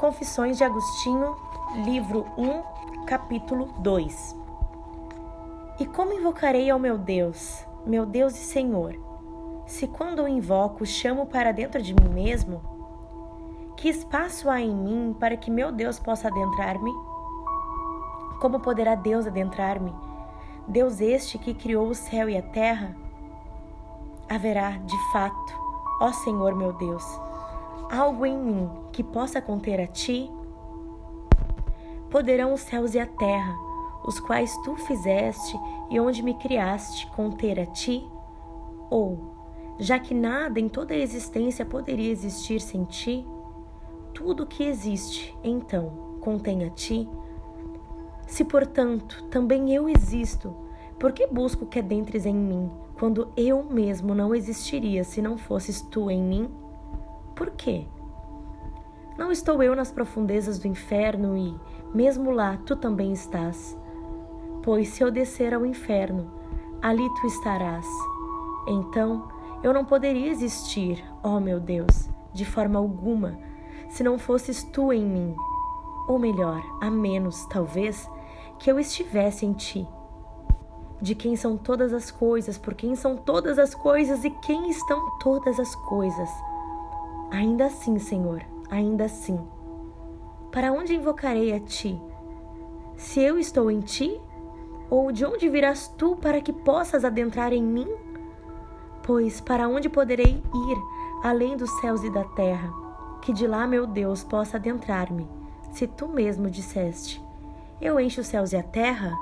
Confissões de Agostinho, livro 1, capítulo 2. E como invocarei ao meu Deus, meu Deus e Senhor, se quando o invoco chamo para dentro de mim mesmo? Que espaço há em mim para que meu Deus possa adentrar-me? Como poderá Deus adentrar-me? Deus este que criou o céu e a terra? Haverá, de fato, ó Senhor meu Deus, algo em mim que possa conter a ti? Poderão os céus e a terra, os quais tu fizeste e onde me criaste, conter a ti? Ou, já que nada em toda a existência poderia existir sem ti, tudo que existe, então, contém a ti? Se, portanto, também eu existo, por que busco que adentres em mim, quando eu mesmo não existiria se não fosses tu em mim? Por quê? Não estou eu nas profundezas do inferno e, mesmo lá, tu também estás. Pois se eu descer ao inferno, ali tu estarás. Então, eu não poderia existir, ó meu Deus, de forma alguma, se não fosses tu em mim. Ou melhor, a menos, talvez, que eu estivesse em ti. De quem são todas as coisas, por quem são todas as coisas e quem estão todas as coisas Ainda assim, Senhor, ainda assim. Para onde invocarei a ti? Se eu estou em ti? Ou de onde virás tu para que possas adentrar em mim? Pois para onde poderei ir além dos céus e da terra? Que de lá, meu Deus, possa adentrar-me, se tu mesmo disseste: Eu encho os céus e a terra?